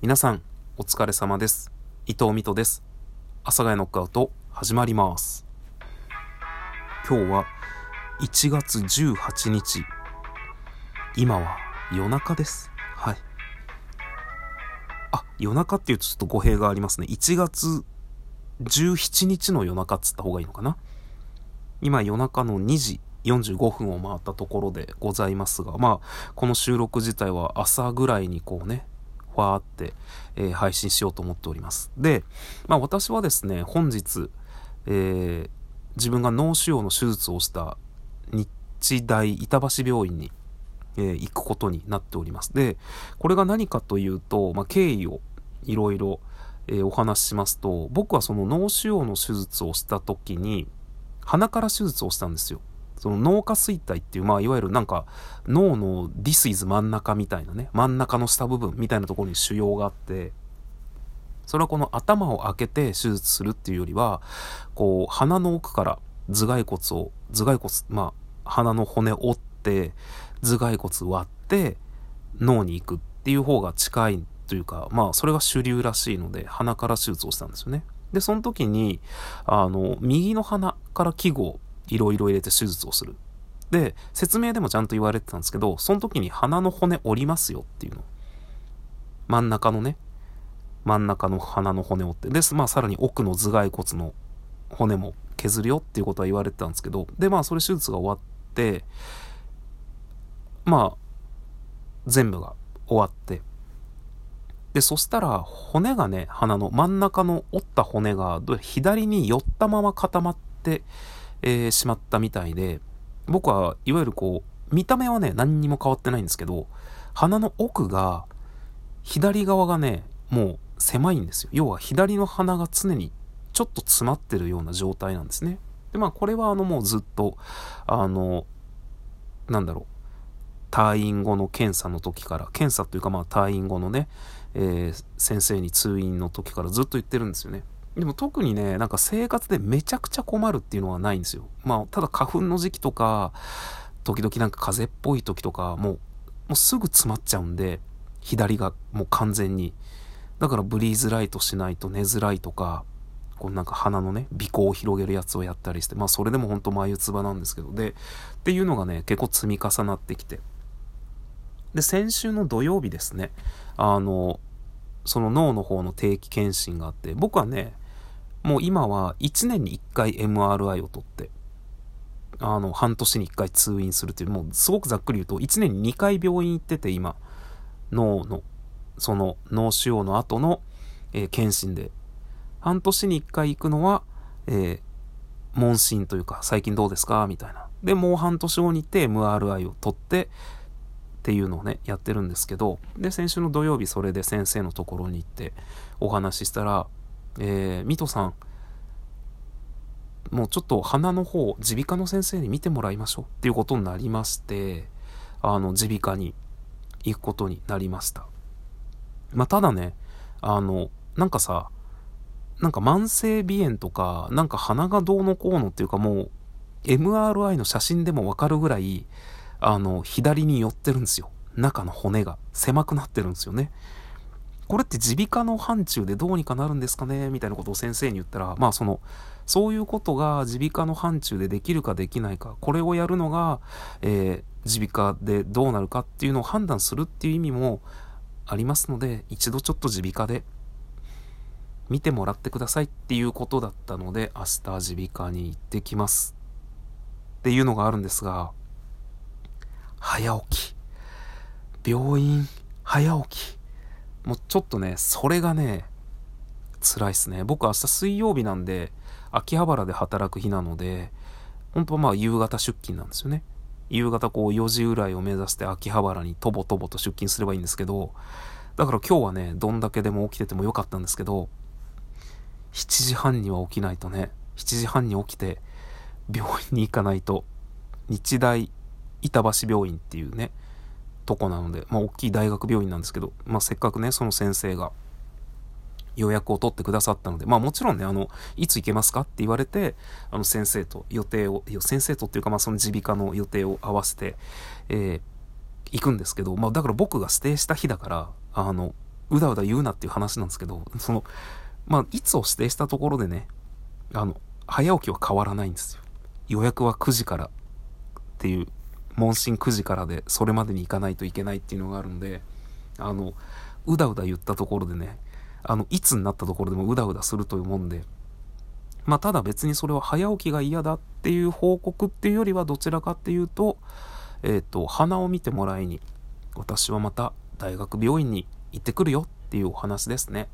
皆さん、お疲れ様です。伊藤美斗です。阿佐ヶ谷ノックアウト、始まります。今日は1月18日。今は夜中です。はい。あ、夜中っていうとちょっと語弊がありますね。1月17日の夜中っつった方がいいのかな。今夜中の2時45分を回ったところでございますが、まあ、この収録自体は朝ぐらいにこうね、ファーって、えー、配信しようと思っております。で、まあ私はですね、本日、えー、自分が脳腫瘍の手術をした日大板橋病院に、えー、行くことになっております。で、これが何かというと、まあ経緯をいろいろ、お話ししますと、僕はその脳腫瘍の手術をした時に、鼻から手術をしたんですよ。その脳下垂体っていう、まあ、いわゆるなんか、脳の This is 真ん中みたいなね、真ん中の下部分みたいなところに腫瘍があって、それはこの頭を開けて手術するっていうよりは、こう、鼻の奥から頭蓋骨を、頭蓋骨、まあ、鼻の骨折って、頭蓋骨割って、脳に行くっていう方が近いというか、まあ、それが主流らしいので、鼻から手術をしたんですよね。で、その時に、あの、右の鼻から器具をいろいろ入れて手術をする。で、説明でもちゃんと言われてたんですけど、その時に鼻の骨折りますよっていうの。真ん中のね、真ん中の鼻の骨折って。で、まあさらに奥の頭蓋骨の骨も削るよっていうことは言われてたんですけど、で、まあそれ手術が終わって、まあ、全部が終わって、で、そしたら骨がね、鼻の真ん中の折った骨が左に寄ったまま固まって、えー、しまったみたいで、僕はいわゆるこう、見た目はね、何にも変わってないんですけど、鼻の奥が、左側がね、もう狭いんですよ。要は左の鼻が常にちょっと詰まってるような状態なんですね。で、まあこれはあのもうずっと、あの、なんだろう、退院後の検査の時から、検査というかまあ退院後のね、えー、先生に通院の時からずっと言ってるんですよね。でも特にね、なんか生活でめちゃくちゃ困るっていうのはないんですよ。まあ、ただ花粉の時期とか、時々なんか風邪っぽい時とか、もう、もうすぐ詰まっちゃうんで、左がもう完全に。だからブリーズライトしないと寝づらいとか、こうなんか鼻のね、鼻孔を広げるやつをやったりして、まあそれでも本当眉唾なんですけど、で、っていうのがね、結構積み重なってきて。で、先週の土曜日ですね、あの、その脳の方の定期検診があって、僕はね、もう今は1年に1回 MRI を取って、あの、半年に1回通院するという、もうすごくざっくり言うと、1年に2回病院行ってて、今、脳の、その脳腫瘍の後の、えー、検診で、半年に1回行くのは、えー、問診というか、最近どうですか？みたいな。で、もう半年後に行って MRI を取って、っていうのをね、やってるんですけど、で、先週の土曜日それで先生のところに行ってお話ししたら、えー、ミトさん、もうちょっと鼻の方、耳鼻科の先生に見てもらいましょうっていうことになりまして、あの、耳鼻科に行くことになりました。まあ、ただね、あの、なんかさ、なんか慢性鼻炎とか、なんか鼻がどうのこうのっていうかもう、MRI の写真でもわかるぐらい、あの、左に寄ってるんですよ。中の骨が狭くなってるんですよね。これって耳鼻科の範疇でどうにかなるんですかね？みたいなことを先生に言ったら、まあその、そういうことが耳鼻科の範疇でできるかできないか、これをやるのが、えー、耳鼻科でどうなるかっていうのを判断するっていう意味もありますので、一度ちょっと耳鼻科で見てもらってくださいっていうことだったので、明日耳鼻科に行ってきます。っていうのがあるんですが、早起き。病院、早起き。もうちょっとね、それがね、辛いっすね。僕明日水曜日なんで、秋葉原で働く日なので、本当はまあ夕方出勤なんですよね。夕方こう4時ぐらいを目指して秋葉原にとぼとぼと出勤すればいいんですけど、だから今日はね、どんだけでも起きててもよかったんですけど、7時半には起きないとね、7時半に起きて病院に行かないと、日大板橋病院っていうね、とこなので、まあ、大きい大学病院なんですけど、まあ、せっかくね、その先生が予約を取ってくださったので、まあもちろんね、あの、いつ行けますかって言われて、あの先生と予定を、先生とっていうかまあその耳鼻科の予定を合わせて、えー、行くんですけど、まあだから僕が指定した日だから、あの、うだうだ言うなっていう話なんですけど、その、まあ、いつを指定したところでね、あの、早起きは変わらないんですよ。予約は9時からっていう、問診9時からで、それまでに行かないといけないっていうのがあるんで、あの、うだうだ言ったところでね、あの、いつになったところでもうだうだするというもんで、まあ、ただ別にそれは早起きが嫌だっていう報告っていうよりはどちらかっていうと、えっ、ー、と、鼻を見てもらいに、私はまた大学病院に行ってくるよっていうお話ですね。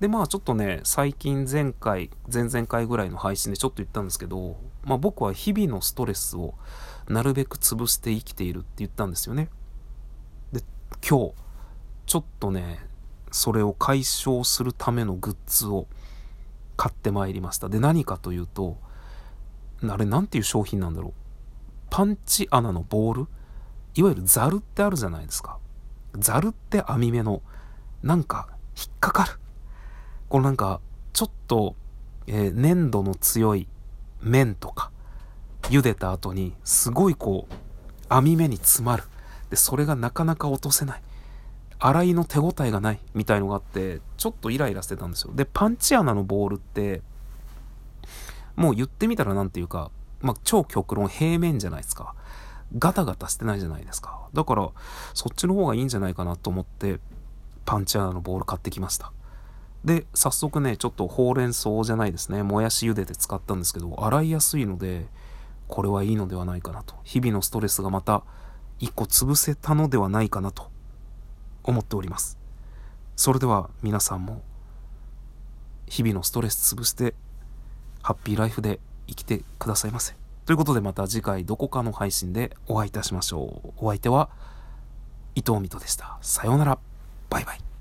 で、まあちょっとね、最近前回、前々回ぐらいの配信でちょっと言ったんですけど、まあ僕は日々のストレスをなるべく潰して生きているって言ったんですよね。で、今日、ちょっとね、それを解消するためのグッズを買ってまいりました。で、何かというと、あれなんていう商品なんだろう。パンチ穴のボール？いわゆるザルってあるじゃないですか。ザルって網目の、なんか引っかかる。このなんか、ちょっと、えー、粘度の強い麺とか、茹でた後に、すごいこう、網目に詰まる。で、それがなかなか落とせない。洗いの手応えがないみたいのがあって、ちょっとイライラしてたんですよ。で、パンチ穴のボールって、もう言ってみたらなんていうか、まあ、超極論平面じゃないですか。ガタガタしてないじゃないですか。だから、そっちの方がいいんじゃないかなと思って、パンチ穴のボール買ってきました。で、早速ね、ちょっとほうれん草じゃないですね、もやし茹でて使ったんですけど、洗いやすいので、これはいいのではないかなと。日々のストレスがまた一個潰せたのではないかなと思っております。それでは皆さんも日々のストレス潰してハッピーライフで生きてくださいませ。ということでまた次回どこかの配信でお会いいたしましょう。お相手は伊藤美斗でした。さようなら。バイバイ。